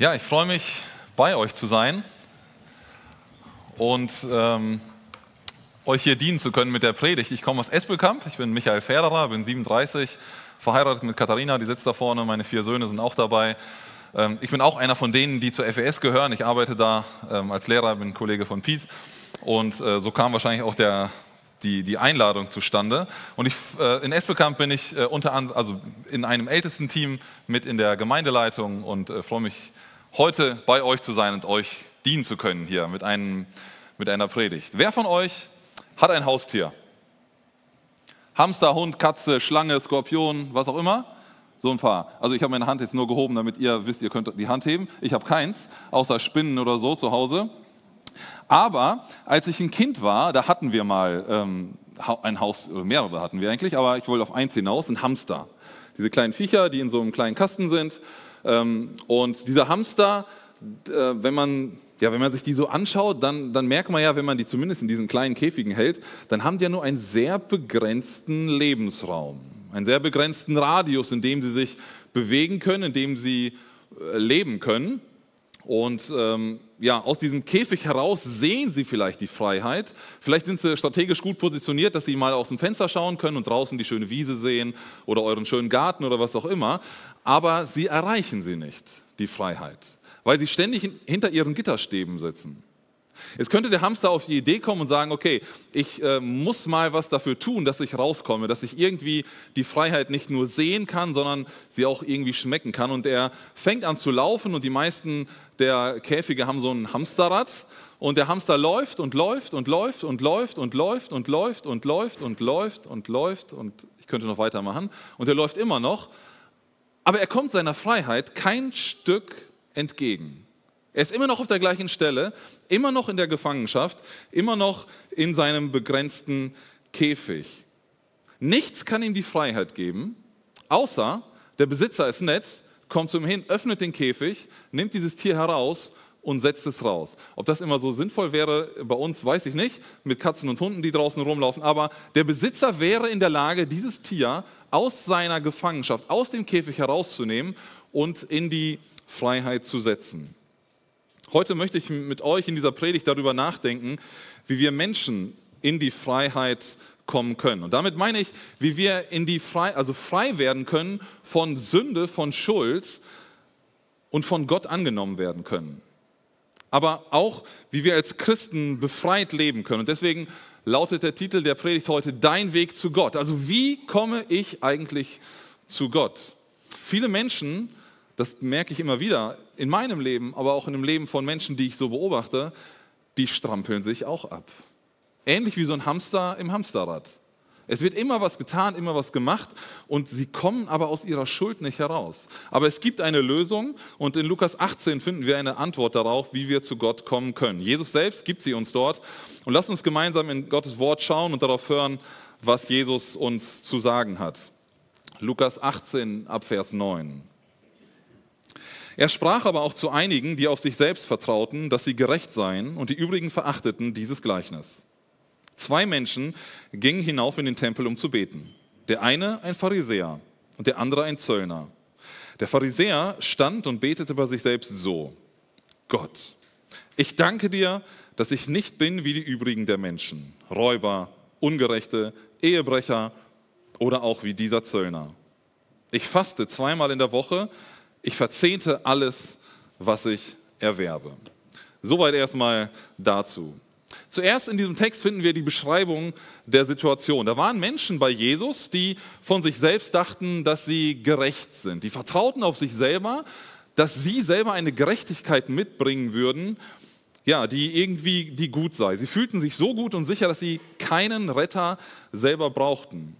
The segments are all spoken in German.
Ja, ich freue mich, bei euch zu sein und ähm, euch hier dienen zu können mit der Predigt. Ich komme aus Espelkamp, ich bin Michael Ferderer, bin 37, verheiratet mit Katharina, die sitzt da vorne, meine vier Söhne sind auch dabei. Ähm, ich bin auch einer von denen, die zur FES gehören. Ich arbeite da ähm, als Lehrer, bin Kollege von Piet und äh, so kam wahrscheinlich auch der, die, die Einladung zustande. Und ich, äh, in Espelkamp bin ich äh, unter anderem, also in einem ältesten Team mit in der Gemeindeleitung und äh, freue mich heute bei euch zu sein und euch dienen zu können hier mit, einem, mit einer Predigt. Wer von euch hat ein Haustier? Hamster, Hund, Katze, Schlange, Skorpion, was auch immer? So ein paar. Also ich habe meine Hand jetzt nur gehoben, damit ihr wisst, ihr könnt die Hand heben. Ich habe keins, außer Spinnen oder so zu Hause. Aber als ich ein Kind war, da hatten wir mal ähm, ein Haus, mehrere hatten wir eigentlich, aber ich wollte auf eins hinaus, ein Hamster. Diese kleinen Viecher, die in so einem kleinen Kasten sind und dieser Hamster, äh, wenn man ja, wenn man sich die so anschaut, dann, dann merkt man ja, wenn man die zumindest in diesen kleinen Käfigen hält, dann haben die ja nur einen sehr begrenzten Lebensraum, einen sehr begrenzten Radius, in dem sie sich bewegen können, in dem sie äh, leben können. Und ähm, ja, aus diesem Käfig heraus sehen sie vielleicht die Freiheit. Vielleicht sind sie strategisch gut positioniert, dass sie mal aus dem Fenster schauen können und draußen die schöne Wiese sehen oder euren schönen Garten oder was auch immer. Aber sie erreichen sie nicht, die Freiheit, weil sie ständig hinter ihren Gitterstäben sitzen. Jetzt könnte der Hamster auf die Idee kommen und sagen, okay, ich äh, muss mal was dafür tun, dass ich rauskomme, dass ich irgendwie die Freiheit nicht nur sehen kann, sondern sie auch irgendwie schmecken kann. Und er fängt an zu laufen und die meisten der Käfige haben so ein Hamsterrad und der Hamster läuft und läuft und läuft und läuft und läuft und läuft und läuft und läuft und läuft und ich könnte noch weitermachen und er läuft immer noch, aber er kommt seiner Freiheit kein Stück entgegen. Er ist immer noch auf der gleichen Stelle, immer noch in der Gefangenschaft, immer noch in seinem begrenzten Käfig. Nichts kann ihm die Freiheit geben, außer der Besitzer ist nett, kommt zu ihm hin, öffnet den Käfig, nimmt dieses Tier heraus und setzt es raus. Ob das immer so sinnvoll wäre bei uns, weiß ich nicht, mit Katzen und Hunden, die draußen rumlaufen, aber der Besitzer wäre in der Lage, dieses Tier aus seiner Gefangenschaft, aus dem Käfig herauszunehmen und in die Freiheit zu setzen. Heute möchte ich mit euch in dieser Predigt darüber nachdenken, wie wir Menschen in die Freiheit kommen können. Und damit meine ich, wie wir in die frei, also frei werden können von Sünde, von Schuld und von Gott angenommen werden können. Aber auch, wie wir als Christen befreit leben können. Und deswegen lautet der Titel der Predigt heute Dein Weg zu Gott. Also wie komme ich eigentlich zu Gott? Viele Menschen das merke ich immer wieder in meinem Leben, aber auch in dem Leben von Menschen, die ich so beobachte, die strampeln sich auch ab. Ähnlich wie so ein Hamster im Hamsterrad. Es wird immer was getan, immer was gemacht und sie kommen aber aus ihrer Schuld nicht heraus. Aber es gibt eine Lösung und in Lukas 18 finden wir eine Antwort darauf, wie wir zu Gott kommen können. Jesus selbst gibt sie uns dort und lasst uns gemeinsam in Gottes Wort schauen und darauf hören, was Jesus uns zu sagen hat. Lukas 18 ab Vers 9. Er sprach aber auch zu einigen, die auf sich selbst vertrauten, dass sie gerecht seien, und die übrigen verachteten dieses Gleichnis. Zwei Menschen gingen hinauf in den Tempel, um zu beten. Der eine ein Pharisäer und der andere ein Zöllner. Der Pharisäer stand und betete bei sich selbst so, Gott, ich danke dir, dass ich nicht bin wie die übrigen der Menschen, Räuber, Ungerechte, Ehebrecher oder auch wie dieser Zöllner. Ich faste zweimal in der Woche ich verzehnte alles, was ich erwerbe. Soweit erstmal dazu. Zuerst in diesem Text finden wir die Beschreibung der Situation. Da waren Menschen bei Jesus, die von sich selbst dachten, dass sie gerecht sind. Die vertrauten auf sich selber, dass sie selber eine Gerechtigkeit mitbringen würden, ja, die irgendwie die gut sei. Sie fühlten sich so gut und sicher, dass sie keinen Retter selber brauchten.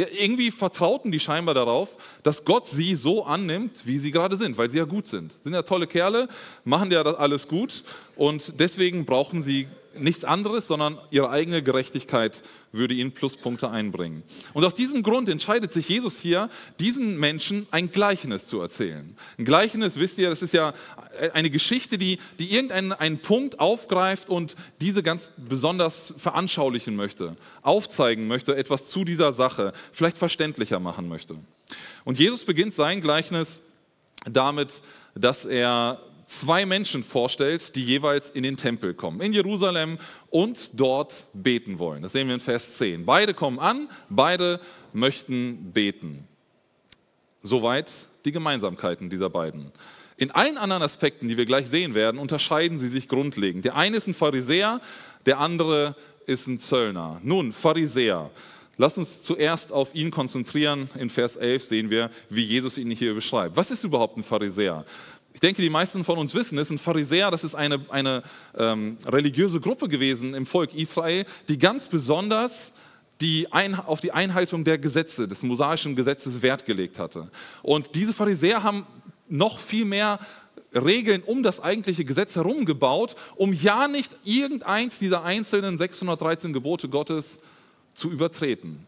Ja, irgendwie vertrauten die scheinbar darauf, dass Gott sie so annimmt, wie sie gerade sind, weil sie ja gut sind. Sind ja tolle Kerle, machen ja alles gut und deswegen brauchen sie nichts anderes, sondern ihre eigene Gerechtigkeit würde ihnen Pluspunkte einbringen. Und aus diesem Grund entscheidet sich Jesus hier, diesen Menschen ein Gleichnis zu erzählen. Ein Gleichnis, wisst ihr, das ist ja eine Geschichte, die, die irgendeinen einen Punkt aufgreift und diese ganz besonders veranschaulichen möchte, aufzeigen möchte, etwas zu dieser Sache, vielleicht verständlicher machen möchte. Und Jesus beginnt sein Gleichnis damit, dass er zwei Menschen vorstellt, die jeweils in den Tempel kommen, in Jerusalem und dort beten wollen. Das sehen wir in Vers 10. Beide kommen an, beide möchten beten. Soweit die Gemeinsamkeiten dieser beiden. In allen anderen Aspekten, die wir gleich sehen werden, unterscheiden sie sich grundlegend. Der eine ist ein Pharisäer, der andere ist ein Zöllner. Nun, Pharisäer. Lass uns zuerst auf ihn konzentrieren. In Vers 11 sehen wir, wie Jesus ihn hier beschreibt. Was ist überhaupt ein Pharisäer? Ich denke, die meisten von uns wissen es. Ein Pharisäer, das ist eine, eine ähm, religiöse Gruppe gewesen im Volk Israel, die ganz besonders die ein, auf die Einhaltung der Gesetze, des mosaischen Gesetzes Wert gelegt hatte. Und diese Pharisäer haben noch viel mehr Regeln um das eigentliche Gesetz herum gebaut, um ja nicht irgendeins dieser einzelnen 613 Gebote Gottes zu übertreten.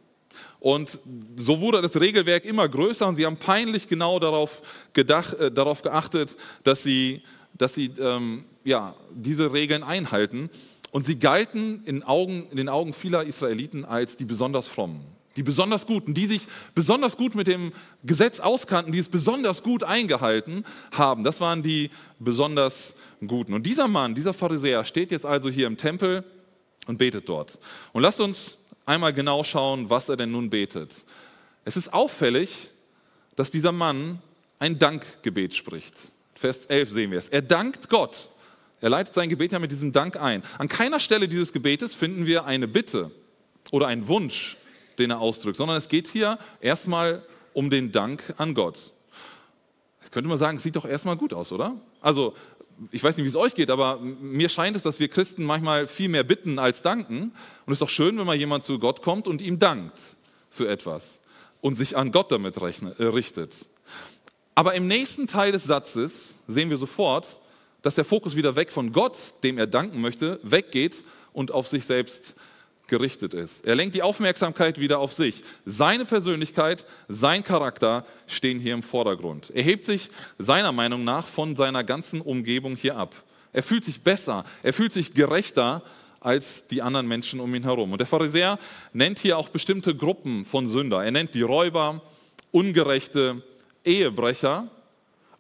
Und so wurde das Regelwerk immer größer und sie haben peinlich genau darauf, gedacht, äh, darauf geachtet, dass sie, dass sie ähm, ja, diese Regeln einhalten. Und sie galten in, Augen, in den Augen vieler Israeliten als die besonders frommen, die besonders Guten, die sich besonders gut mit dem Gesetz auskannten, die es besonders gut eingehalten haben. Das waren die besonders Guten. Und dieser Mann, dieser Pharisäer steht jetzt also hier im Tempel und betet dort. Und lasst uns einmal genau schauen, was er denn nun betet. Es ist auffällig, dass dieser Mann ein Dankgebet spricht. Vers 11 sehen wir es. Er dankt Gott. Er leitet sein Gebet ja mit diesem Dank ein. An keiner Stelle dieses Gebetes finden wir eine Bitte oder einen Wunsch, den er ausdrückt, sondern es geht hier erstmal um den Dank an Gott. Jetzt könnte man sagen, es sieht doch erstmal gut aus, oder? Also ich weiß nicht, wie es euch geht, aber mir scheint es, dass wir Christen manchmal viel mehr bitten als danken. Und es ist doch schön, wenn mal jemand zu Gott kommt und ihm dankt für etwas und sich an Gott damit äh, richtet. Aber im nächsten Teil des Satzes sehen wir sofort, dass der Fokus wieder weg von Gott, dem er danken möchte, weggeht und auf sich selbst gerichtet ist. Er lenkt die Aufmerksamkeit wieder auf sich. Seine Persönlichkeit, sein Charakter stehen hier im Vordergrund. Er hebt sich seiner Meinung nach von seiner ganzen Umgebung hier ab. Er fühlt sich besser, er fühlt sich gerechter als die anderen Menschen um ihn herum. Und der Pharisäer nennt hier auch bestimmte Gruppen von Sünder. Er nennt die Räuber, Ungerechte, Ehebrecher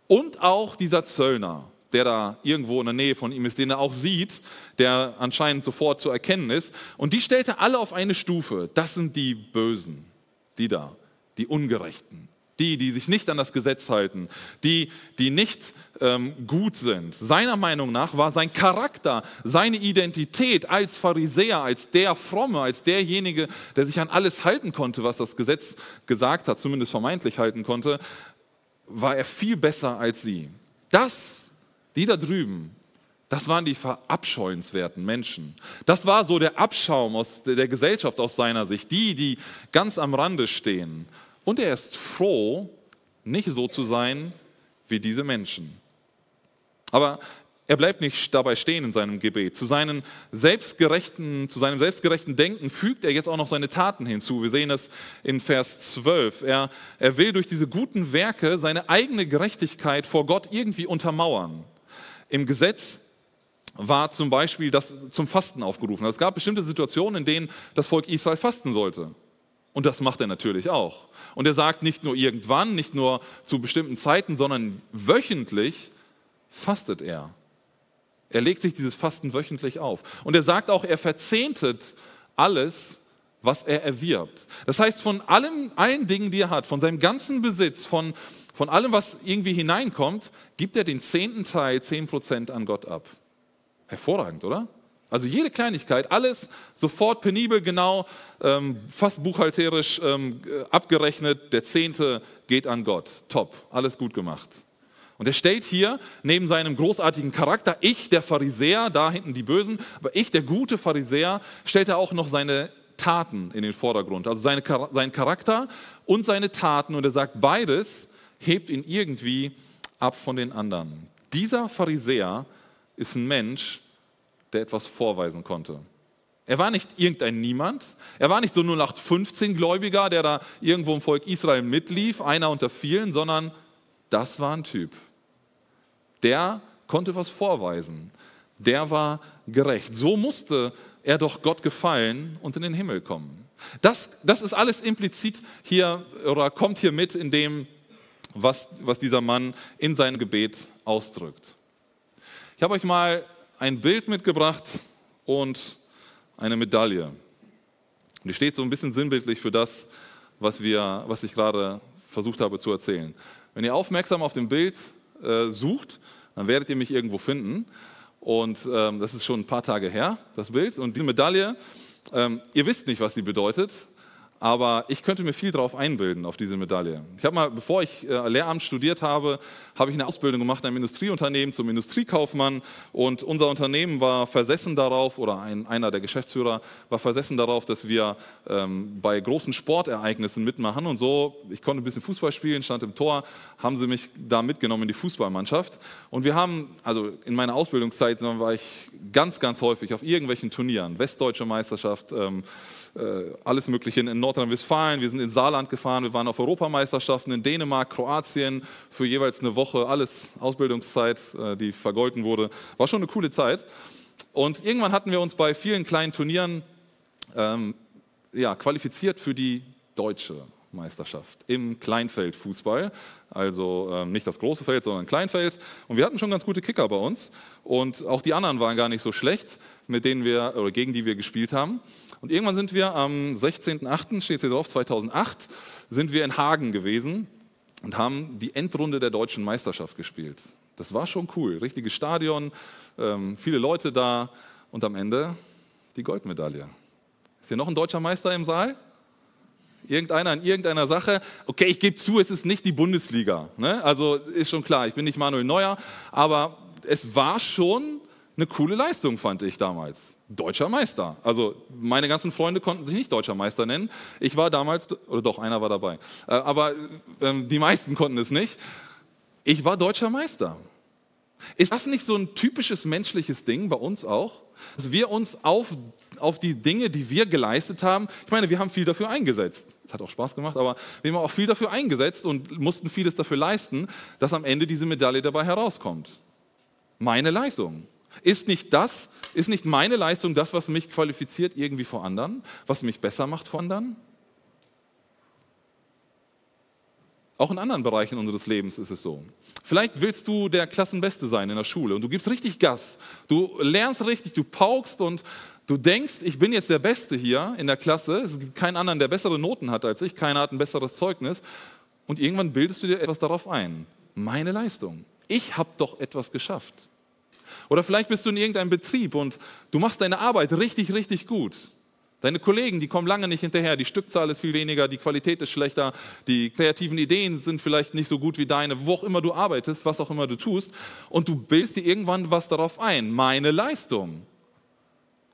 und auch dieser Zöllner der da irgendwo in der Nähe von ihm ist, den er auch sieht, der anscheinend sofort zu erkennen ist. Und die stellt er alle auf eine Stufe. Das sind die Bösen, die da, die Ungerechten, die, die sich nicht an das Gesetz halten, die, die nicht ähm, gut sind. Seiner Meinung nach war sein Charakter, seine Identität als Pharisäer, als der Fromme, als derjenige, der sich an alles halten konnte, was das Gesetz gesagt hat, zumindest vermeintlich halten konnte, war er viel besser als sie. Das die da drüben, das waren die verabscheuenswerten Menschen. Das war so der Abschaum aus der Gesellschaft aus seiner Sicht, die, die ganz am Rande stehen. Und er ist froh, nicht so zu sein wie diese Menschen. Aber er bleibt nicht dabei stehen in seinem Gebet. Zu, seinen selbstgerechten, zu seinem selbstgerechten Denken fügt er jetzt auch noch seine Taten hinzu. Wir sehen das in Vers 12. Er, er will durch diese guten Werke seine eigene Gerechtigkeit vor Gott irgendwie untermauern. Im Gesetz war zum Beispiel das zum Fasten aufgerufen. Es gab bestimmte Situationen, in denen das Volk Israel fasten sollte. Und das macht er natürlich auch. Und er sagt nicht nur irgendwann, nicht nur zu bestimmten Zeiten, sondern wöchentlich fastet er. Er legt sich dieses Fasten wöchentlich auf. Und er sagt auch, er verzehntet alles, was er erwirbt. Das heißt, von allem, allen Dingen, die er hat, von seinem ganzen Besitz, von, von allem, was irgendwie hineinkommt, gibt er den zehnten Teil, zehn Prozent an Gott ab. Hervorragend, oder? Also jede Kleinigkeit, alles sofort penibel, genau, ähm, fast buchhalterisch ähm, abgerechnet. Der Zehnte geht an Gott. Top, alles gut gemacht. Und er stellt hier neben seinem großartigen Charakter, ich, der Pharisäer, da hinten die Bösen, aber ich, der gute Pharisäer, stellt er auch noch seine Taten in den Vordergrund. Also seine, sein Charakter und seine Taten. Und er sagt, beides hebt ihn irgendwie ab von den anderen. Dieser Pharisäer ist ein Mensch, der etwas vorweisen konnte. Er war nicht irgendein Niemand. Er war nicht so nur nach 15 Gläubiger, der da irgendwo im Volk Israel mitlief, einer unter vielen, sondern das war ein Typ. Der konnte was vorweisen. Der war gerecht. So musste er doch Gott gefallen und in den Himmel kommen. Das, das ist alles implizit hier oder kommt hier mit in dem, was, was dieser Mann in seinem Gebet ausdrückt. Ich habe euch mal ein Bild mitgebracht und eine Medaille. die steht so ein bisschen sinnbildlich für das, was, wir, was ich gerade versucht habe zu erzählen. Wenn ihr aufmerksam auf dem Bild äh, sucht, dann werdet ihr mich irgendwo finden. Und ähm, das ist schon ein paar Tage her, das Bild. Und die Medaille, ähm, ihr wisst nicht, was sie bedeutet, aber ich könnte mir viel darauf einbilden, auf diese Medaille. Ich habe mal, bevor ich äh, Lehramt studiert habe, habe ich eine Ausbildung gemacht in einem Industrieunternehmen zum Industriekaufmann. Und unser Unternehmen war versessen darauf, oder ein, einer der Geschäftsführer war versessen darauf, dass wir ähm, bei großen Sportereignissen mitmachen. Und so, ich konnte ein bisschen Fußball spielen, stand im Tor, haben sie mich da mitgenommen in die Fußballmannschaft. Und wir haben, also in meiner Ausbildungszeit war ich ganz, ganz häufig auf irgendwelchen Turnieren, Westdeutsche Meisterschaft, ähm, äh, alles Mögliche in Nordrhein-Westfalen. Wir sind in Saarland gefahren, wir waren auf Europameisterschaften in Dänemark, Kroatien für jeweils eine Woche, alles Ausbildungszeit, äh, die vergolten wurde. War schon eine coole Zeit. Und irgendwann hatten wir uns bei vielen kleinen Turnieren ähm, ja, qualifiziert für die deutsche Meisterschaft im Kleinfeldfußball. Also ähm, nicht das große Feld, sondern Kleinfeld. Und wir hatten schon ganz gute Kicker bei uns. Und auch die anderen waren gar nicht so schlecht, mit denen wir oder gegen die wir gespielt haben. Und irgendwann sind wir am 16.08., steht hier drauf, 2008, sind wir in Hagen gewesen und haben die Endrunde der deutschen Meisterschaft gespielt. Das war schon cool, richtiges Stadion, ähm, viele Leute da und am Ende die Goldmedaille. Ist hier noch ein deutscher Meister im Saal? Irgendeiner in irgendeiner Sache. Okay, ich gebe zu, es ist nicht die Bundesliga. Ne? Also ist schon klar, ich bin nicht Manuel Neuer, aber es war schon eine coole Leistung, fand ich damals. Deutscher Meister. Also meine ganzen Freunde konnten sich nicht Deutscher Meister nennen. Ich war damals, oder doch, einer war dabei. Äh, aber ähm, die meisten konnten es nicht. Ich war Deutscher Meister. Ist das nicht so ein typisches menschliches Ding bei uns auch? Dass wir uns auf, auf die Dinge, die wir geleistet haben, ich meine, wir haben viel dafür eingesetzt. Es hat auch Spaß gemacht, aber wir haben auch viel dafür eingesetzt und mussten vieles dafür leisten, dass am Ende diese Medaille dabei herauskommt. Meine Leistung. Ist nicht das, ist nicht meine Leistung das, was mich qualifiziert irgendwie vor anderen, was mich besser macht vor anderen? Auch in anderen Bereichen unseres Lebens ist es so. Vielleicht willst du der Klassenbeste sein in der Schule und du gibst richtig Gas. Du lernst richtig, du paukst und du denkst, ich bin jetzt der Beste hier in der Klasse. Es gibt keinen anderen, der bessere Noten hat als ich. Keiner hat ein besseres Zeugnis. Und irgendwann bildest du dir etwas darauf ein. Meine Leistung. Ich habe doch etwas geschafft. Oder vielleicht bist du in irgendeinem Betrieb und du machst deine Arbeit richtig, richtig gut. Deine Kollegen, die kommen lange nicht hinterher, die Stückzahl ist viel weniger, die Qualität ist schlechter, die kreativen Ideen sind vielleicht nicht so gut wie deine, wo auch immer du arbeitest, was auch immer du tust. Und du bildest dir irgendwann was darauf ein, meine Leistung.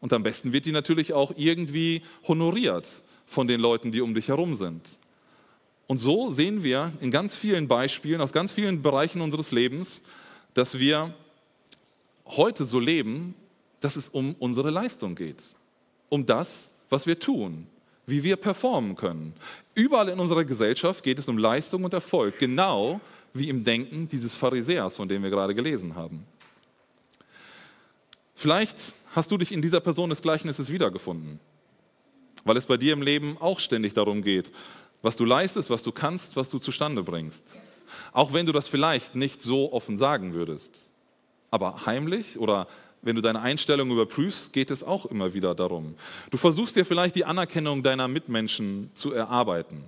Und am besten wird die natürlich auch irgendwie honoriert von den Leuten, die um dich herum sind. Und so sehen wir in ganz vielen Beispielen, aus ganz vielen Bereichen unseres Lebens, dass wir heute so leben, dass es um unsere Leistung geht, um das, was wir tun, wie wir performen können. Überall in unserer Gesellschaft geht es um Leistung und Erfolg, genau wie im Denken dieses Pharisäers, von dem wir gerade gelesen haben. Vielleicht hast du dich in dieser Person des Gleichnisses wiedergefunden, weil es bei dir im Leben auch ständig darum geht, was du leistest, was du kannst, was du zustande bringst. Auch wenn du das vielleicht nicht so offen sagen würdest. Aber heimlich oder wenn du deine Einstellung überprüfst, geht es auch immer wieder darum. Du versuchst dir vielleicht die Anerkennung deiner Mitmenschen zu erarbeiten.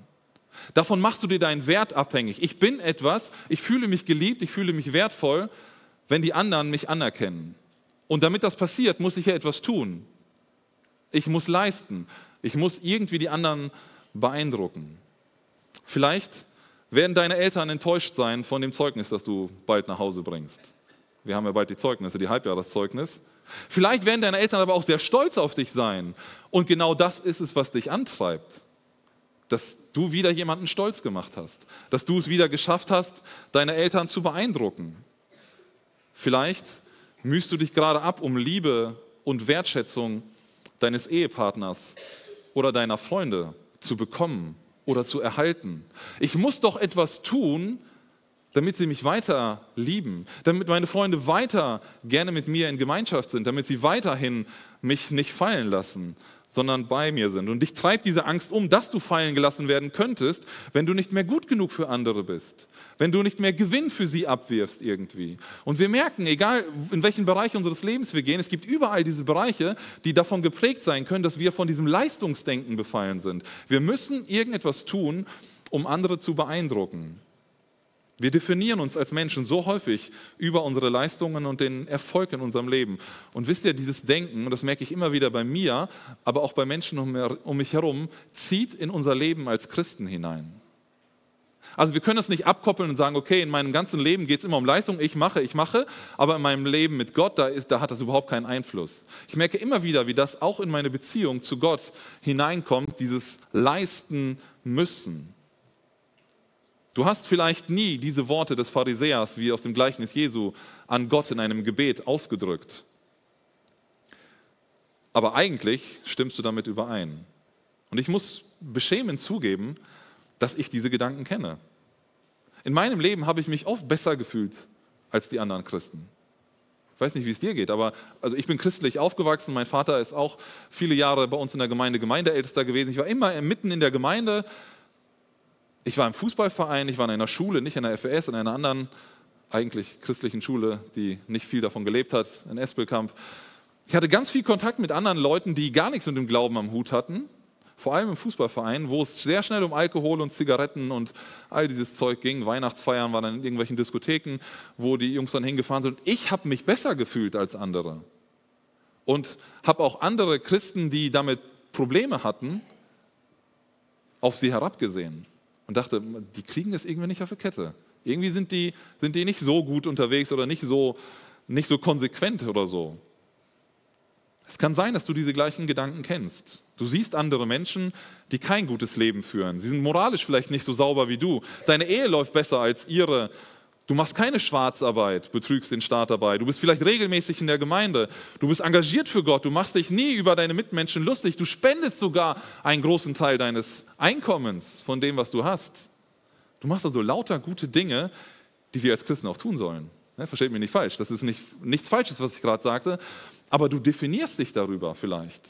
Davon machst du dir deinen Wert abhängig. Ich bin etwas, ich fühle mich geliebt, ich fühle mich wertvoll, wenn die anderen mich anerkennen. Und damit das passiert, muss ich ja etwas tun. Ich muss leisten. Ich muss irgendwie die anderen beeindrucken. Vielleicht werden deine Eltern enttäuscht sein von dem Zeugnis, das du bald nach Hause bringst. Wir haben ja bald die Zeugnisse, die Halbjahreszeugnis. Vielleicht werden deine Eltern aber auch sehr stolz auf dich sein. Und genau das ist es, was dich antreibt. Dass du wieder jemanden stolz gemacht hast. Dass du es wieder geschafft hast, deine Eltern zu beeindrucken. Vielleicht mühst du dich gerade ab, um Liebe und Wertschätzung deines Ehepartners oder deiner Freunde zu bekommen oder zu erhalten. Ich muss doch etwas tun, damit sie mich weiter lieben, damit meine Freunde weiter gerne mit mir in Gemeinschaft sind, damit sie weiterhin mich nicht fallen lassen, sondern bei mir sind. Und dich treibt diese Angst um, dass du fallen gelassen werden könntest, wenn du nicht mehr gut genug für andere bist, wenn du nicht mehr Gewinn für sie abwirfst irgendwie. Und wir merken, egal in welchen Bereich unseres Lebens wir gehen, es gibt überall diese Bereiche, die davon geprägt sein können, dass wir von diesem Leistungsdenken befallen sind. Wir müssen irgendetwas tun, um andere zu beeindrucken. Wir definieren uns als Menschen so häufig über unsere Leistungen und den Erfolg in unserem Leben. Und wisst ihr, dieses Denken, das merke ich immer wieder bei mir, aber auch bei Menschen um mich herum, zieht in unser Leben als Christen hinein. Also wir können das nicht abkoppeln und sagen, okay, in meinem ganzen Leben geht es immer um Leistung, ich mache, ich mache, aber in meinem Leben mit Gott, da, ist, da hat das überhaupt keinen Einfluss. Ich merke immer wieder, wie das auch in meine Beziehung zu Gott hineinkommt, dieses Leisten müssen. Du hast vielleicht nie diese Worte des Pharisäers wie aus dem Gleichnis Jesu an Gott in einem Gebet ausgedrückt. Aber eigentlich stimmst du damit überein. Und ich muss beschämend zugeben, dass ich diese Gedanken kenne. In meinem Leben habe ich mich oft besser gefühlt als die anderen Christen. Ich weiß nicht, wie es dir geht, aber also ich bin christlich aufgewachsen. Mein Vater ist auch viele Jahre bei uns in der Gemeinde Gemeindeältester gewesen. Ich war immer mitten in der Gemeinde, ich war im Fußballverein, ich war in einer Schule, nicht in der FES, in einer anderen eigentlich christlichen Schule, die nicht viel davon gelebt hat, in Espelkamp. Ich hatte ganz viel Kontakt mit anderen Leuten, die gar nichts mit dem Glauben am Hut hatten, vor allem im Fußballverein, wo es sehr schnell um Alkohol und Zigaretten und all dieses Zeug ging. Weihnachtsfeiern waren dann in irgendwelchen Diskotheken, wo die Jungs dann hingefahren sind. Ich habe mich besser gefühlt als andere und habe auch andere Christen, die damit Probleme hatten, auf sie herabgesehen und dachte, die kriegen das irgendwie nicht auf die Kette. Irgendwie sind die, sind die nicht so gut unterwegs oder nicht so, nicht so konsequent oder so. Es kann sein, dass du diese gleichen Gedanken kennst. Du siehst andere Menschen, die kein gutes Leben führen. Sie sind moralisch vielleicht nicht so sauber wie du. Deine Ehe läuft besser als ihre. Du machst keine Schwarzarbeit, betrügst den Staat dabei. Du bist vielleicht regelmäßig in der Gemeinde. Du bist engagiert für Gott. Du machst dich nie über deine Mitmenschen lustig. Du spendest sogar einen großen Teil deines Einkommens von dem, was du hast. Du machst also lauter gute Dinge, die wir als Christen auch tun sollen. Ne, versteht mich nicht falsch. Das ist nicht, nichts Falsches, was ich gerade sagte. Aber du definierst dich darüber vielleicht.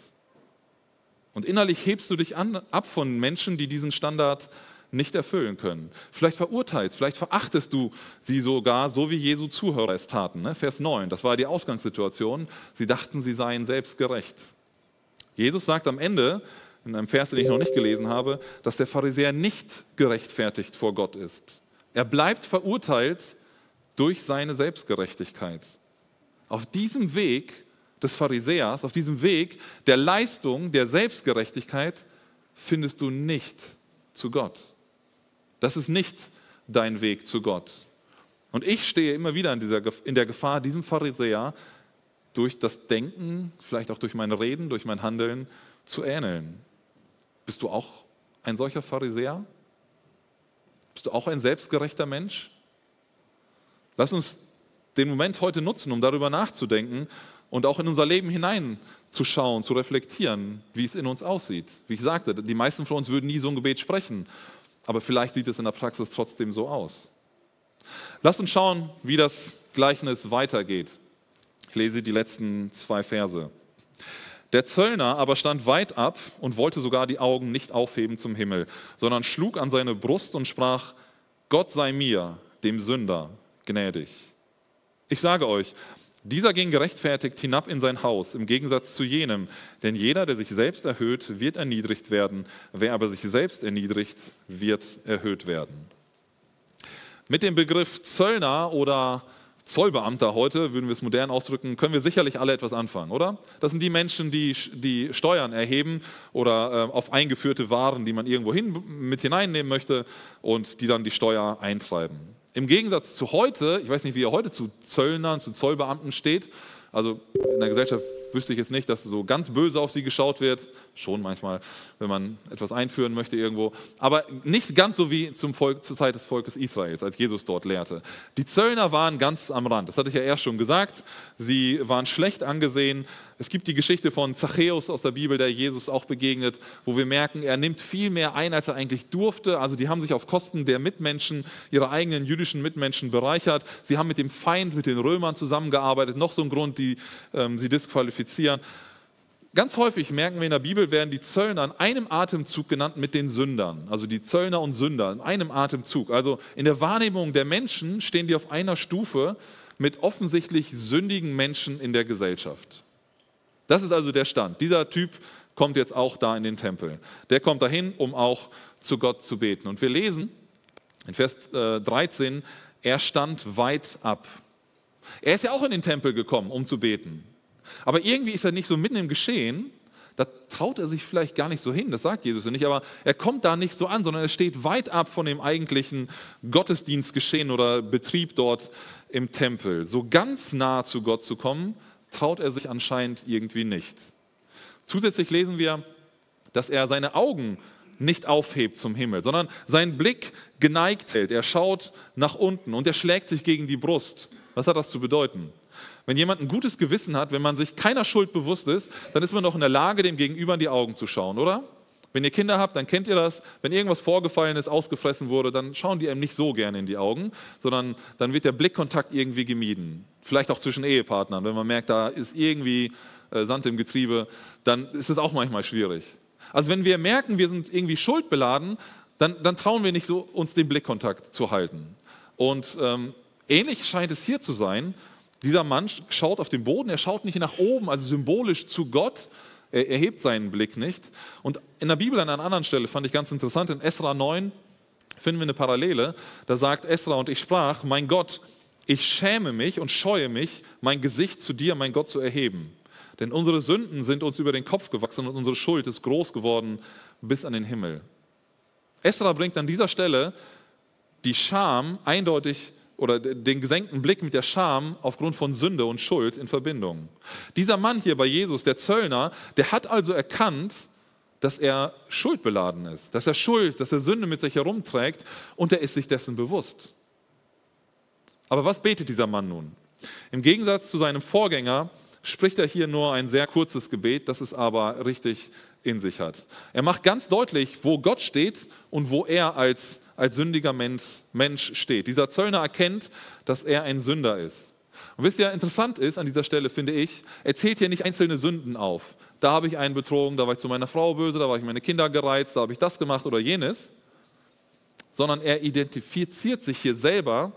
Und innerlich hebst du dich an, ab von Menschen, die diesen Standard nicht erfüllen können. Vielleicht verurteilst, vielleicht verachtest du sie sogar, so wie Jesu Zuhörer es taten. Ne? Vers 9, das war die Ausgangssituation. Sie dachten, sie seien selbstgerecht. Jesus sagt am Ende, in einem Vers, den ich noch nicht gelesen habe, dass der Pharisäer nicht gerechtfertigt vor Gott ist. Er bleibt verurteilt durch seine Selbstgerechtigkeit. Auf diesem Weg des Pharisäers, auf diesem Weg der Leistung, der Selbstgerechtigkeit, findest du nicht zu Gott. Das ist nicht dein Weg zu Gott. Und ich stehe immer wieder in, dieser, in der Gefahr, diesem Pharisäer durch das Denken, vielleicht auch durch mein Reden, durch mein Handeln zu ähneln. Bist du auch ein solcher Pharisäer? Bist du auch ein selbstgerechter Mensch? Lass uns den Moment heute nutzen, um darüber nachzudenken und auch in unser Leben hineinzuschauen, zu reflektieren, wie es in uns aussieht. Wie ich sagte, die meisten von uns würden nie so ein Gebet sprechen, aber vielleicht sieht es in der Praxis trotzdem so aus. Lasst uns schauen, wie das Gleichnis weitergeht. Ich lese die letzten zwei Verse. Der Zöllner aber stand weit ab und wollte sogar die Augen nicht aufheben zum Himmel, sondern schlug an seine Brust und sprach, Gott sei mir, dem Sünder, gnädig. Ich sage euch, dieser ging gerechtfertigt hinab in sein Haus, im Gegensatz zu jenem. Denn jeder, der sich selbst erhöht, wird erniedrigt werden. Wer aber sich selbst erniedrigt, wird erhöht werden. Mit dem Begriff Zöllner oder Zollbeamter heute, würden wir es modern ausdrücken, können wir sicherlich alle etwas anfangen, oder? Das sind die Menschen, die die Steuern erheben oder äh, auf eingeführte Waren, die man irgendwo hin, mit hineinnehmen möchte und die dann die Steuer eintreiben. Im Gegensatz zu heute, ich weiß nicht, wie er heute zu Zöllnern, zu Zollbeamten steht, also in der Gesellschaft wüsste ich jetzt nicht, dass so ganz böse auf sie geschaut wird. Schon manchmal, wenn man etwas einführen möchte irgendwo. Aber nicht ganz so wie zum Volk, zur Zeit des Volkes Israels, als Jesus dort lehrte. Die Zöllner waren ganz am Rand. Das hatte ich ja erst schon gesagt. Sie waren schlecht angesehen. Es gibt die Geschichte von Zachäus aus der Bibel, der Jesus auch begegnet, wo wir merken, er nimmt viel mehr ein, als er eigentlich durfte. Also die haben sich auf Kosten der Mitmenschen, ihrer eigenen jüdischen Mitmenschen bereichert. Sie haben mit dem Feind, mit den Römern zusammengearbeitet. Noch so ein Grund, die ähm, sie disqualifizieren. Ganz häufig merken wir in der Bibel, werden die Zöllner in einem Atemzug genannt mit den Sündern. Also die Zöllner und Sünder in einem Atemzug. Also in der Wahrnehmung der Menschen stehen die auf einer Stufe mit offensichtlich sündigen Menschen in der Gesellschaft. Das ist also der Stand. Dieser Typ kommt jetzt auch da in den Tempel. Der kommt dahin, um auch zu Gott zu beten. Und wir lesen in Vers 13, äh, er stand weit ab. Er ist ja auch in den Tempel gekommen, um zu beten. Aber irgendwie ist er nicht so mitten im Geschehen. Da traut er sich vielleicht gar nicht so hin, das sagt Jesus nicht, aber er kommt da nicht so an, sondern er steht weit ab von dem eigentlichen Gottesdienstgeschehen oder Betrieb dort im Tempel. So ganz nah zu Gott zu kommen, traut er sich anscheinend irgendwie nicht. Zusätzlich lesen wir, dass er seine Augen nicht aufhebt zum Himmel, sondern seinen Blick geneigt hält. Er schaut nach unten und er schlägt sich gegen die Brust. Was hat das zu bedeuten? Wenn jemand ein gutes Gewissen hat, wenn man sich keiner Schuld bewusst ist, dann ist man doch in der Lage, dem Gegenüber in die Augen zu schauen, oder? Wenn ihr Kinder habt, dann kennt ihr das. Wenn irgendwas vorgefallen ist, ausgefressen wurde, dann schauen die einem nicht so gerne in die Augen, sondern dann wird der Blickkontakt irgendwie gemieden. Vielleicht auch zwischen Ehepartnern. Wenn man merkt, da ist irgendwie äh, Sand im Getriebe, dann ist es auch manchmal schwierig. Also wenn wir merken, wir sind irgendwie schuldbeladen, dann, dann trauen wir nicht so, uns den Blickkontakt zu halten. Und ähm, ähnlich scheint es hier zu sein. Dieser Mann schaut auf den Boden, er schaut nicht nach oben, also symbolisch zu Gott, er erhebt seinen Blick nicht. Und in der Bibel an einer anderen Stelle fand ich ganz interessant, in Esra 9 finden wir eine Parallele. Da sagt Esra, und ich sprach, mein Gott, ich schäme mich und scheue mich, mein Gesicht zu dir, mein Gott, zu erheben. Denn unsere Sünden sind uns über den Kopf gewachsen und unsere Schuld ist groß geworden bis an den Himmel. Esra bringt an dieser Stelle die Scham eindeutig oder den gesenkten Blick mit der Scham aufgrund von Sünde und Schuld in Verbindung. Dieser Mann hier bei Jesus, der Zöllner, der hat also erkannt, dass er schuldbeladen ist, dass er Schuld, dass er Sünde mit sich herumträgt und er ist sich dessen bewusst. Aber was betet dieser Mann nun? Im Gegensatz zu seinem Vorgänger spricht er hier nur ein sehr kurzes Gebet, das es aber richtig in sich hat. Er macht ganz deutlich, wo Gott steht und wo er als als sündiger Mensch, Mensch steht. Dieser Zöllner erkennt, dass er ein Sünder ist. Und wisst ihr, interessant ist an dieser Stelle, finde ich, er zählt hier nicht einzelne Sünden auf. Da habe ich einen betrogen, da war ich zu meiner Frau böse, da war ich meine Kinder gereizt, da habe ich das gemacht oder jenes. Sondern er identifiziert sich hier selber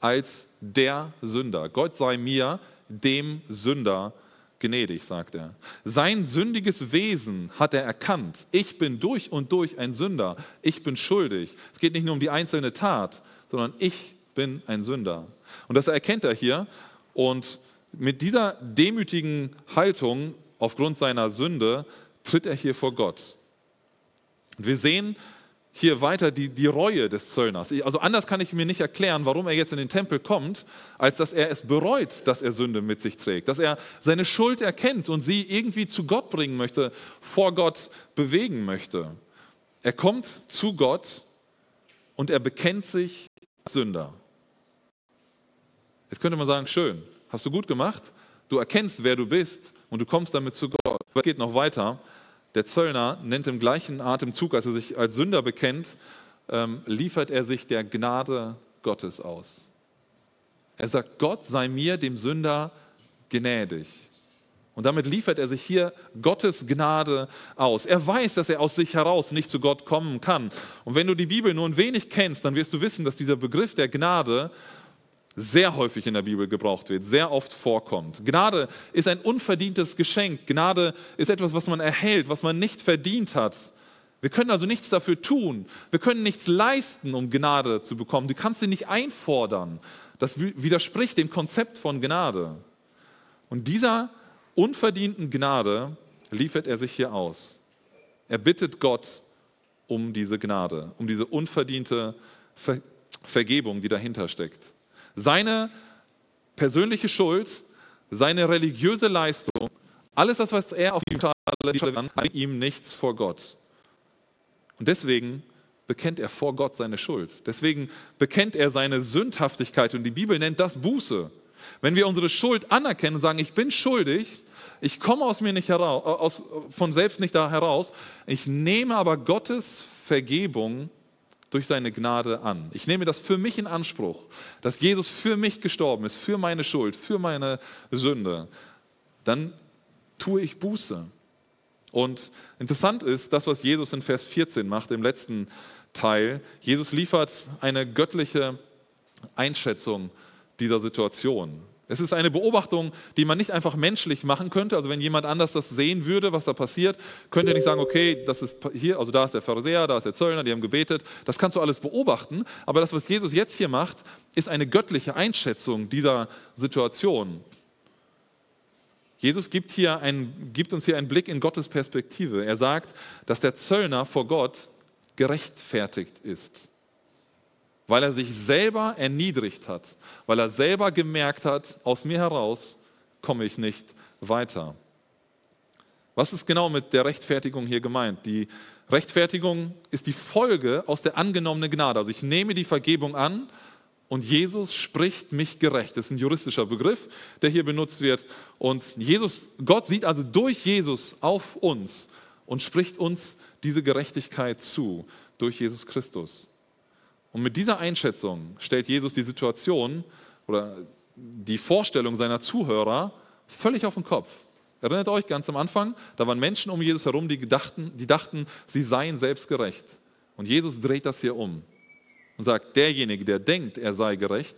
als der Sünder. Gott sei mir, dem Sünder, gnädig, sagt er. Sein sündiges Wesen hat er erkannt. Ich bin durch und durch ein Sünder. Ich bin schuldig. Es geht nicht nur um die einzelne Tat, sondern ich bin ein Sünder. Und das erkennt er hier. Und mit dieser demütigen Haltung aufgrund seiner Sünde tritt er hier vor Gott. Und wir sehen, hier weiter die, die Reue des Zöllners. Also anders kann ich mir nicht erklären, warum er jetzt in den Tempel kommt, als dass er es bereut, dass er Sünde mit sich trägt, dass er seine Schuld erkennt und sie irgendwie zu Gott bringen möchte, vor Gott bewegen möchte. Er kommt zu Gott und er bekennt sich als Sünder. Jetzt könnte man sagen, schön, hast du gut gemacht, du erkennst, wer du bist und du kommst damit zu Gott. Es geht noch weiter. Der Zöllner nennt im gleichen Atemzug, als er sich als Sünder bekennt, ähm, liefert er sich der Gnade Gottes aus. Er sagt, Gott sei mir, dem Sünder, gnädig. Und damit liefert er sich hier Gottes Gnade aus. Er weiß, dass er aus sich heraus nicht zu Gott kommen kann. Und wenn du die Bibel nur ein wenig kennst, dann wirst du wissen, dass dieser Begriff der Gnade sehr häufig in der Bibel gebraucht wird, sehr oft vorkommt. Gnade ist ein unverdientes Geschenk. Gnade ist etwas, was man erhält, was man nicht verdient hat. Wir können also nichts dafür tun. Wir können nichts leisten, um Gnade zu bekommen. Du kannst sie nicht einfordern. Das widerspricht dem Konzept von Gnade. Und dieser unverdienten Gnade liefert er sich hier aus. Er bittet Gott um diese Gnade, um diese unverdiente Ver Vergebung, die dahinter steckt. Seine persönliche Schuld, seine religiöse Leistung, alles das, was er auf die Schale kann, hat ihm nichts vor Gott. Und deswegen bekennt er vor Gott seine Schuld. Deswegen bekennt er seine Sündhaftigkeit und die Bibel nennt das Buße. Wenn wir unsere Schuld anerkennen und sagen, ich bin schuldig, ich komme aus mir nicht heraus, aus, von selbst nicht da heraus, ich nehme aber Gottes Vergebung durch seine Gnade an. Ich nehme das für mich in Anspruch, dass Jesus für mich gestorben ist, für meine Schuld, für meine Sünde. Dann tue ich Buße. Und interessant ist das, was Jesus in Vers 14 macht, im letzten Teil. Jesus liefert eine göttliche Einschätzung dieser Situation. Es ist eine Beobachtung, die man nicht einfach menschlich machen könnte. Also wenn jemand anders das sehen würde, was da passiert, könnte er nicht sagen, okay, das ist hier, also da ist der Pharisäer, da ist der Zöllner, die haben gebetet. Das kannst du alles beobachten. Aber das, was Jesus jetzt hier macht, ist eine göttliche Einschätzung dieser Situation. Jesus gibt, hier ein, gibt uns hier einen Blick in Gottes Perspektive. Er sagt, dass der Zöllner vor Gott gerechtfertigt ist weil er sich selber erniedrigt hat, weil er selber gemerkt hat, aus mir heraus komme ich nicht weiter. Was ist genau mit der Rechtfertigung hier gemeint? Die Rechtfertigung ist die Folge aus der angenommenen Gnade. Also ich nehme die Vergebung an und Jesus spricht mich gerecht. Das ist ein juristischer Begriff, der hier benutzt wird. Und Jesus, Gott sieht also durch Jesus auf uns und spricht uns diese Gerechtigkeit zu durch Jesus Christus. Und mit dieser Einschätzung stellt Jesus die Situation oder die Vorstellung seiner Zuhörer völlig auf den Kopf. Erinnert euch ganz am Anfang, da waren Menschen um Jesus herum, die dachten, die dachten, sie seien selbstgerecht. Und Jesus dreht das hier um und sagt, derjenige, der denkt, er sei gerecht,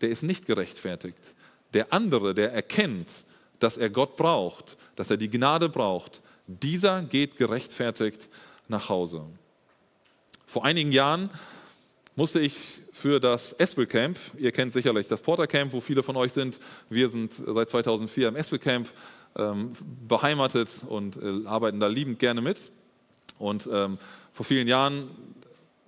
der ist nicht gerechtfertigt. Der andere, der erkennt, dass er Gott braucht, dass er die Gnade braucht, dieser geht gerechtfertigt nach Hause. Vor einigen Jahren musste ich für das Espel Camp, ihr kennt sicherlich das Porter Camp, wo viele von euch sind, wir sind seit 2004 im Espel Camp ähm, beheimatet und äh, arbeiten da liebend gerne mit. Und ähm, vor vielen Jahren,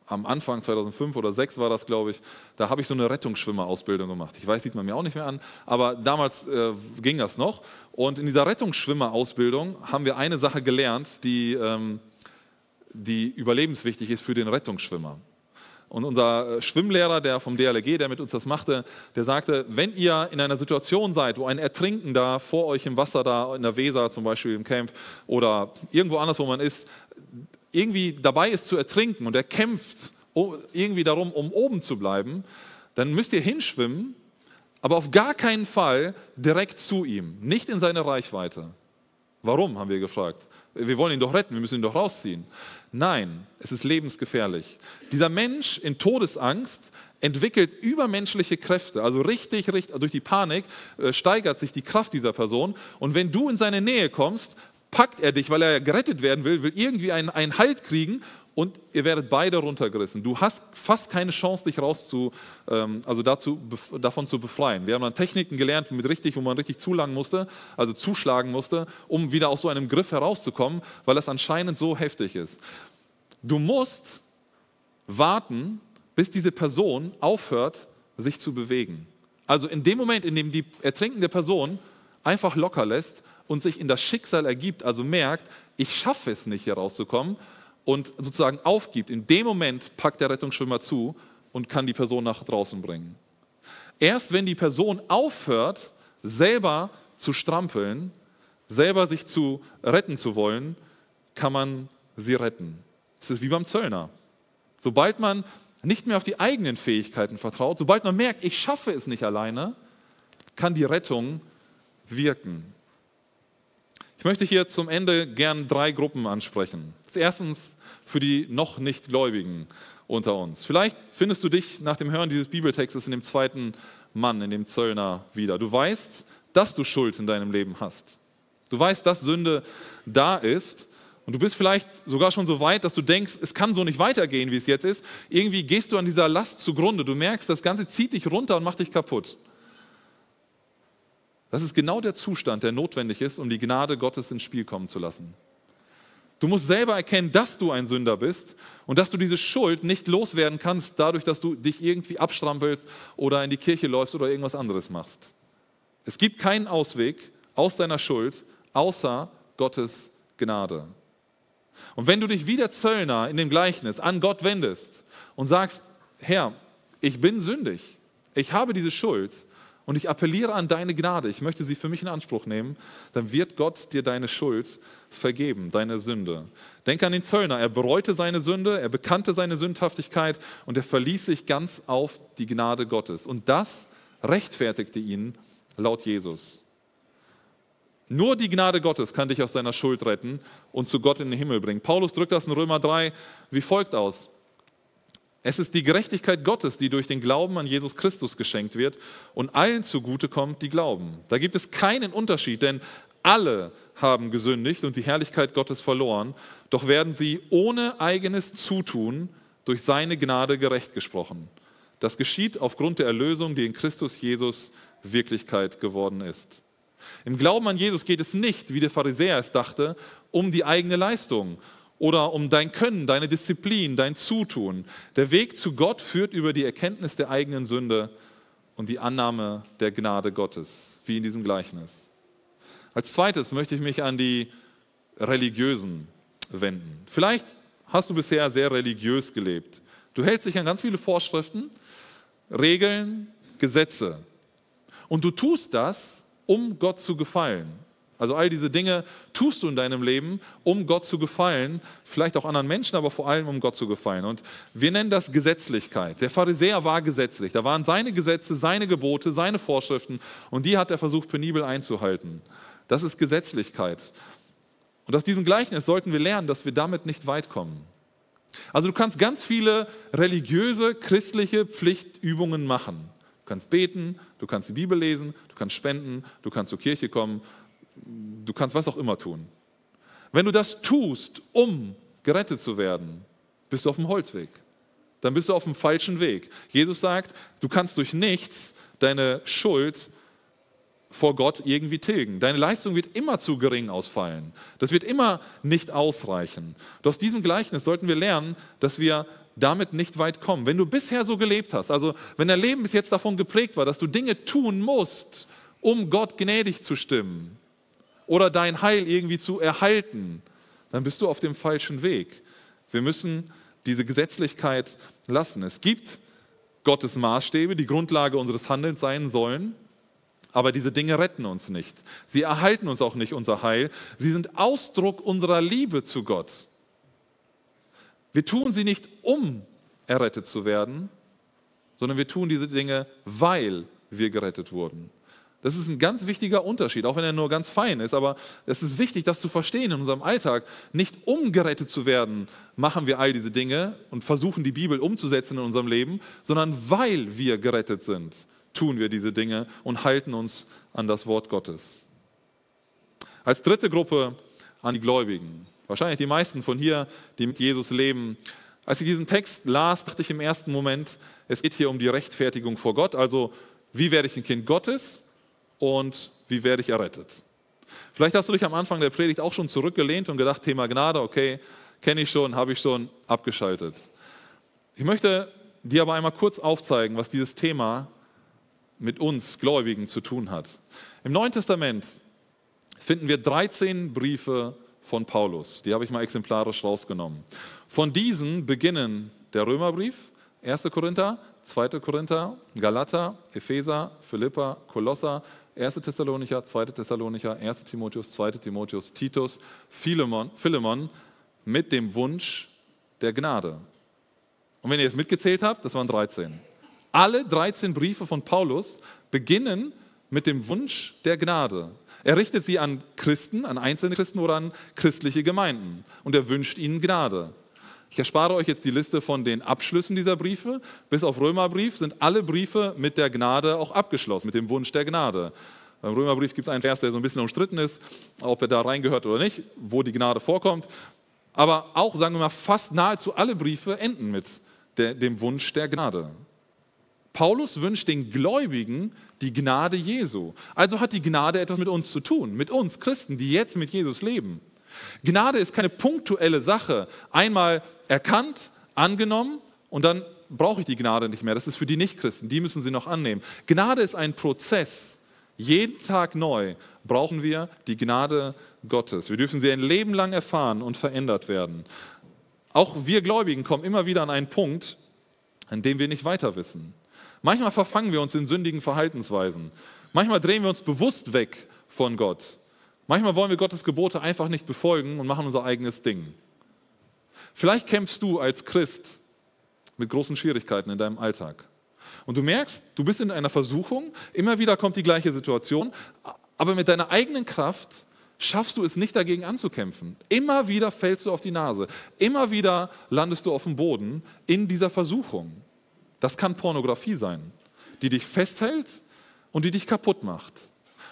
am Anfang 2005 oder 2006 war das, glaube ich, da habe ich so eine Rettungsschwimmerausbildung gemacht. Ich weiß, sieht man mir auch nicht mehr an, aber damals äh, ging das noch. Und in dieser Rettungsschwimmerausbildung haben wir eine Sache gelernt, die ähm, die überlebenswichtig ist für den Rettungsschwimmer. Und unser äh, Schwimmlehrer, der vom DLG, der mit uns das machte, der sagte, wenn ihr in einer Situation seid, wo ein Ertrinkender vor euch im Wasser da, in der Weser zum Beispiel im Camp oder irgendwo anders, wo man ist, irgendwie dabei ist zu ertrinken und er kämpft irgendwie darum, um oben zu bleiben, dann müsst ihr hinschwimmen, aber auf gar keinen Fall direkt zu ihm, nicht in seine Reichweite. Warum, haben wir gefragt. Wir wollen ihn doch retten, wir müssen ihn doch rausziehen. Nein, es ist lebensgefährlich. Dieser Mensch in Todesangst entwickelt übermenschliche Kräfte, also richtig, richtig durch die Panik äh, steigert sich die Kraft dieser Person. Und wenn du in seine Nähe kommst, packt er dich, weil er gerettet werden will, will irgendwie einen, einen Halt kriegen und ihr werdet beide runtergerissen. Du hast fast keine Chance, dich rauszu, ähm, also dazu, davon zu befreien. Wir haben dann Techniken gelernt, mit richtig, wo man richtig zulangen musste, also zuschlagen musste, um wieder aus so einem Griff herauszukommen, weil das anscheinend so heftig ist. Du musst warten, bis diese Person aufhört, sich zu bewegen. Also in dem Moment, in dem die ertrinkende Person einfach locker lässt und sich in das Schicksal ergibt, also merkt, ich schaffe es nicht hier rauszukommen, und sozusagen aufgibt, in dem Moment packt der Rettungsschwimmer zu und kann die Person nach draußen bringen. Erst wenn die Person aufhört, selber zu strampeln, selber sich zu retten zu wollen, kann man sie retten. Es ist wie beim Zöllner. Sobald man nicht mehr auf die eigenen Fähigkeiten vertraut, sobald man merkt, ich schaffe es nicht alleine, kann die Rettung wirken. Ich möchte hier zum Ende gern drei Gruppen ansprechen. Erstens für die noch nicht Gläubigen unter uns. Vielleicht findest du dich nach dem Hören dieses Bibeltextes in dem zweiten Mann, in dem Zöllner wieder. Du weißt, dass du Schuld in deinem Leben hast. Du weißt, dass Sünde da ist. Und du bist vielleicht sogar schon so weit, dass du denkst, es kann so nicht weitergehen, wie es jetzt ist. Irgendwie gehst du an dieser Last zugrunde. Du merkst, das Ganze zieht dich runter und macht dich kaputt. Das ist genau der Zustand, der notwendig ist, um die Gnade Gottes ins Spiel kommen zu lassen. Du musst selber erkennen, dass du ein Sünder bist und dass du diese Schuld nicht loswerden kannst, dadurch, dass du dich irgendwie abstrampelst oder in die Kirche läufst oder irgendwas anderes machst. Es gibt keinen Ausweg aus deiner Schuld außer Gottes Gnade. Und wenn du dich wie der Zöllner in dem Gleichnis an Gott wendest und sagst, Herr, ich bin sündig, ich habe diese Schuld und ich appelliere an deine Gnade, ich möchte sie für mich in Anspruch nehmen, dann wird Gott dir deine Schuld vergeben, deine Sünde. Denk an den Zöllner, er bereute seine Sünde, er bekannte seine Sündhaftigkeit und er verließ sich ganz auf die Gnade Gottes. Und das rechtfertigte ihn laut Jesus. Nur die Gnade Gottes kann dich aus deiner Schuld retten und zu Gott in den Himmel bringen. Paulus drückt das in Römer 3 wie folgt aus. Es ist die Gerechtigkeit Gottes, die durch den Glauben an Jesus Christus geschenkt wird und allen zugute kommt, die glauben. Da gibt es keinen Unterschied, denn alle haben gesündigt und die Herrlichkeit Gottes verloren, doch werden sie ohne eigenes Zutun durch seine Gnade gerecht gesprochen. Das geschieht aufgrund der Erlösung, die in Christus Jesus Wirklichkeit geworden ist. Im Glauben an Jesus geht es nicht, wie der Pharisäer es dachte, um die eigene Leistung oder um dein Können, deine Disziplin, dein Zutun. Der Weg zu Gott führt über die Erkenntnis der eigenen Sünde und die Annahme der Gnade Gottes, wie in diesem Gleichnis. Als zweites möchte ich mich an die Religiösen wenden. Vielleicht hast du bisher sehr religiös gelebt. Du hältst dich an ganz viele Vorschriften, Regeln, Gesetze. Und du tust das, um Gott zu gefallen. Also all diese Dinge tust du in deinem Leben, um Gott zu gefallen, vielleicht auch anderen Menschen, aber vor allem um Gott zu gefallen. Und wir nennen das Gesetzlichkeit. Der Pharisäer war gesetzlich. Da waren seine Gesetze, seine Gebote, seine Vorschriften und die hat er versucht penibel einzuhalten. Das ist Gesetzlichkeit. Und aus diesem Gleichnis sollten wir lernen, dass wir damit nicht weit kommen. Also du kannst ganz viele religiöse, christliche Pflichtübungen machen. Du kannst beten, du kannst die Bibel lesen, du kannst spenden, du kannst zur Kirche kommen, du kannst was auch immer tun. Wenn du das tust, um gerettet zu werden, bist du auf dem Holzweg. Dann bist du auf dem falschen Weg. Jesus sagt, du kannst durch nichts deine Schuld vor Gott irgendwie tilgen. Deine Leistung wird immer zu gering ausfallen. Das wird immer nicht ausreichen. Doch aus diesem Gleichnis sollten wir lernen, dass wir damit nicht weit kommen. Wenn du bisher so gelebt hast, also wenn dein Leben bis jetzt davon geprägt war, dass du Dinge tun musst, um Gott gnädig zu stimmen oder dein Heil irgendwie zu erhalten, dann bist du auf dem falschen Weg. Wir müssen diese Gesetzlichkeit lassen. Es gibt Gottes Maßstäbe, die Grundlage unseres Handelns sein sollen, aber diese Dinge retten uns nicht. Sie erhalten uns auch nicht unser Heil. Sie sind Ausdruck unserer Liebe zu Gott. Wir tun sie nicht, um errettet zu werden, sondern wir tun diese Dinge, weil wir gerettet wurden. Das ist ein ganz wichtiger Unterschied, auch wenn er nur ganz fein ist, aber es ist wichtig, das zu verstehen in unserem Alltag. Nicht um gerettet zu werden, machen wir all diese Dinge und versuchen die Bibel umzusetzen in unserem Leben, sondern weil wir gerettet sind, tun wir diese Dinge und halten uns an das Wort Gottes. Als dritte Gruppe an die Gläubigen. Wahrscheinlich die meisten von hier, die mit Jesus leben. Als ich diesen Text las, dachte ich im ersten Moment, es geht hier um die Rechtfertigung vor Gott. Also, wie werde ich ein Kind Gottes und wie werde ich errettet? Vielleicht hast du dich am Anfang der Predigt auch schon zurückgelehnt und gedacht, Thema Gnade, okay, kenne ich schon, habe ich schon abgeschaltet. Ich möchte dir aber einmal kurz aufzeigen, was dieses Thema mit uns Gläubigen zu tun hat. Im Neuen Testament finden wir 13 Briefe von Paulus. Die habe ich mal exemplarisch rausgenommen. Von diesen beginnen der Römerbrief, 1. Korinther, 2. Korinther, Galater, Epheser, Philippa, Kolosser, 1. Thessalonicher, 2. Thessalonicher, 1. Timotheus, 2. Timotheus, Titus, Philemon, Philemon mit dem Wunsch der Gnade. Und wenn ihr es mitgezählt habt, das waren 13. Alle 13 Briefe von Paulus beginnen mit dem Wunsch der Gnade. Er richtet sie an Christen, an einzelne Christen oder an christliche Gemeinden und er wünscht ihnen Gnade. Ich erspare euch jetzt die Liste von den Abschlüssen dieser Briefe. Bis auf Römerbrief sind alle Briefe mit der Gnade auch abgeschlossen, mit dem Wunsch der Gnade. Beim Römerbrief gibt es einen Vers, der so ein bisschen umstritten ist, ob er da reingehört oder nicht, wo die Gnade vorkommt. Aber auch, sagen wir mal, fast nahezu alle Briefe enden mit der, dem Wunsch der Gnade. Paulus wünscht den Gläubigen die Gnade Jesu. Also hat die Gnade etwas mit uns zu tun, mit uns Christen, die jetzt mit Jesus leben. Gnade ist keine punktuelle Sache, einmal erkannt, angenommen und dann brauche ich die Gnade nicht mehr. Das ist für die Nichtchristen, die müssen sie noch annehmen. Gnade ist ein Prozess. Jeden Tag neu brauchen wir die Gnade Gottes. Wir dürfen sie ein Leben lang erfahren und verändert werden. Auch wir Gläubigen kommen immer wieder an einen Punkt, an dem wir nicht weiter wissen. Manchmal verfangen wir uns in sündigen Verhaltensweisen. Manchmal drehen wir uns bewusst weg von Gott. Manchmal wollen wir Gottes Gebote einfach nicht befolgen und machen unser eigenes Ding. Vielleicht kämpfst du als Christ mit großen Schwierigkeiten in deinem Alltag. Und du merkst, du bist in einer Versuchung, immer wieder kommt die gleiche Situation, Aber mit deiner eigenen Kraft schaffst du es nicht dagegen anzukämpfen. Immer wieder fällst du auf die Nase. Immer wieder landest du auf dem Boden in dieser Versuchung. Das kann Pornografie sein, die dich festhält und die dich kaputt macht.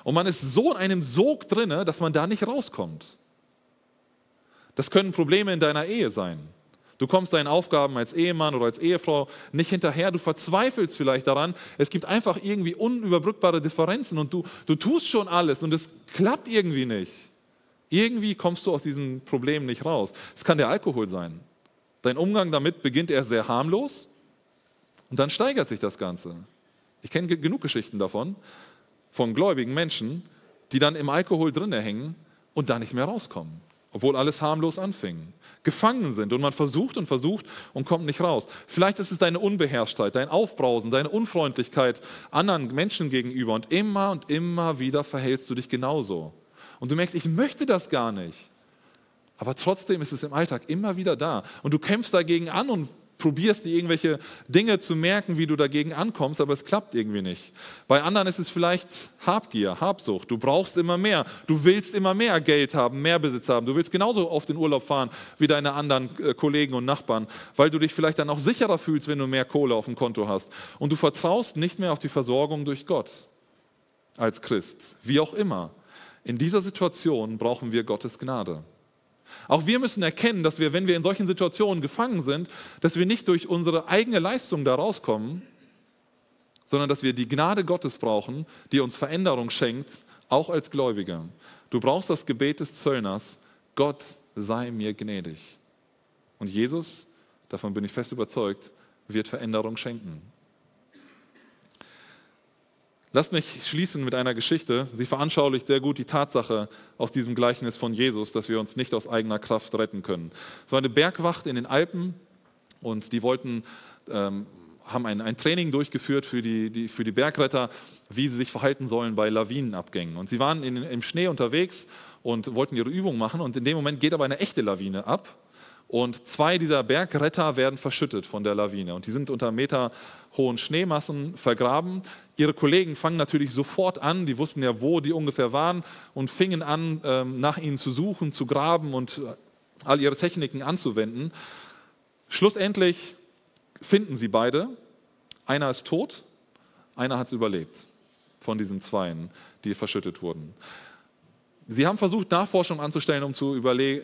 Und man ist so in einem Sog drinne, dass man da nicht rauskommt. Das können Probleme in deiner Ehe sein. Du kommst deinen Aufgaben als Ehemann oder als Ehefrau nicht hinterher. Du verzweifelst vielleicht daran. Es gibt einfach irgendwie unüberbrückbare Differenzen und du, du tust schon alles und es klappt irgendwie nicht. Irgendwie kommst du aus diesem Problem nicht raus. Es kann der Alkohol sein. Dein Umgang damit beginnt erst sehr harmlos und dann steigert sich das Ganze. Ich kenne genug Geschichten davon, von gläubigen Menschen, die dann im Alkohol drinne hängen und da nicht mehr rauskommen obwohl alles harmlos anfing. Gefangen sind und man versucht und versucht und kommt nicht raus. Vielleicht ist es deine Unbeherrschtheit, dein Aufbrausen, deine Unfreundlichkeit anderen Menschen gegenüber und immer und immer wieder verhältst du dich genauso. Und du merkst, ich möchte das gar nicht. Aber trotzdem ist es im Alltag immer wieder da. Und du kämpfst dagegen an und probierst dir irgendwelche Dinge zu merken, wie du dagegen ankommst, aber es klappt irgendwie nicht. Bei anderen ist es vielleicht Habgier, Habsucht. Du brauchst immer mehr. Du willst immer mehr Geld haben, mehr Besitz haben. Du willst genauso oft in Urlaub fahren wie deine anderen äh, Kollegen und Nachbarn, weil du dich vielleicht dann auch sicherer fühlst, wenn du mehr Kohle auf dem Konto hast. Und du vertraust nicht mehr auf die Versorgung durch Gott als Christ, wie auch immer. In dieser Situation brauchen wir Gottes Gnade. Auch wir müssen erkennen, dass wir, wenn wir in solchen Situationen gefangen sind, dass wir nicht durch unsere eigene Leistung da rauskommen, sondern dass wir die Gnade Gottes brauchen, die uns Veränderung schenkt, auch als Gläubige. Du brauchst das Gebet des Zöllners, Gott sei mir gnädig. Und Jesus, davon bin ich fest überzeugt, wird Veränderung schenken. Lasst mich schließen mit einer Geschichte. Sie veranschaulicht sehr gut die Tatsache aus diesem Gleichnis von Jesus, dass wir uns nicht aus eigener Kraft retten können. Es war eine Bergwacht in den Alpen und die wollten, ähm, haben ein, ein, Training durchgeführt für die, die, für die Bergretter, wie sie sich verhalten sollen bei Lawinenabgängen. Und sie waren in, im Schnee unterwegs und wollten ihre Übung machen und in dem Moment geht aber eine echte Lawine ab und zwei dieser Bergretter werden verschüttet von der Lawine. Und die sind unter meterhohen Schneemassen vergraben. Ihre Kollegen fangen natürlich sofort an, die wussten ja, wo die ungefähr waren, und fingen an, ähm, nach ihnen zu suchen, zu graben und äh, all ihre Techniken anzuwenden. Schlussendlich finden sie beide. Einer ist tot, einer hat es überlebt von diesen Zweien, die verschüttet wurden. Sie haben versucht, Nachforschung anzustellen, um zu,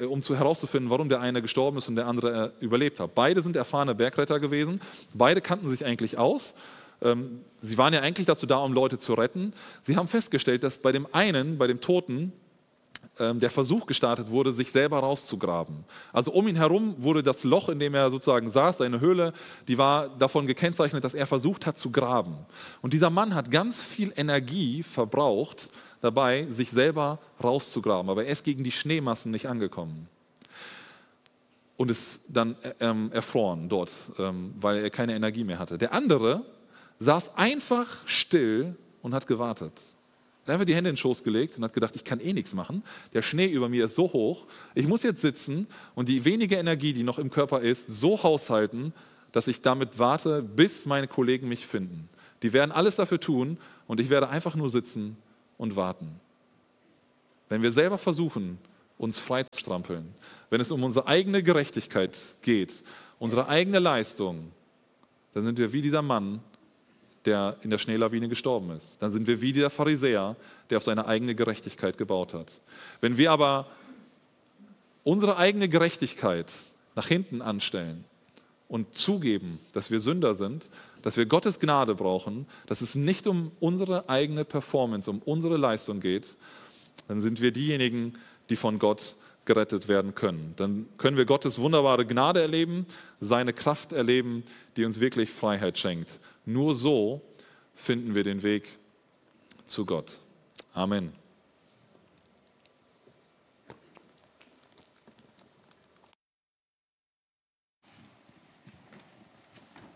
um zu herauszufinden, warum der eine gestorben ist und der andere äh, überlebt hat. Beide sind erfahrene Bergretter gewesen. Beide kannten sich eigentlich aus. Ähm, sie waren ja eigentlich dazu da, um Leute zu retten. Sie haben festgestellt, dass bei dem einen, bei dem Toten, ähm, der Versuch gestartet wurde, sich selber rauszugraben. Also um ihn herum wurde das Loch, in dem er sozusagen saß, seine Höhle, die war davon gekennzeichnet, dass er versucht hat zu graben. Und dieser Mann hat ganz viel Energie verbraucht, dabei, sich selber rauszugraben. Aber er ist gegen die Schneemassen nicht angekommen. Und ist dann ähm, erfroren dort, ähm, weil er keine Energie mehr hatte. Der andere saß einfach still und hat gewartet. Er hat einfach die Hände in den Schoß gelegt und hat gedacht, ich kann eh nichts machen. Der Schnee über mir ist so hoch. Ich muss jetzt sitzen und die wenige Energie, die noch im Körper ist, so haushalten, dass ich damit warte, bis meine Kollegen mich finden. Die werden alles dafür tun und ich werde einfach nur sitzen und warten. Wenn wir selber versuchen, uns freizustrampeln, wenn es um unsere eigene Gerechtigkeit geht, unsere eigene Leistung, dann sind wir wie dieser Mann, der in der Schneelawine gestorben ist. Dann sind wir wie der Pharisäer, der auf seine eigene Gerechtigkeit gebaut hat. Wenn wir aber unsere eigene Gerechtigkeit nach hinten anstellen und zugeben, dass wir Sünder sind, dass wir Gottes Gnade brauchen, dass es nicht um unsere eigene Performance, um unsere Leistung geht, dann sind wir diejenigen, die von Gott gerettet werden können. Dann können wir Gottes wunderbare Gnade erleben, seine Kraft erleben, die uns wirklich Freiheit schenkt. Nur so finden wir den Weg zu Gott. Amen.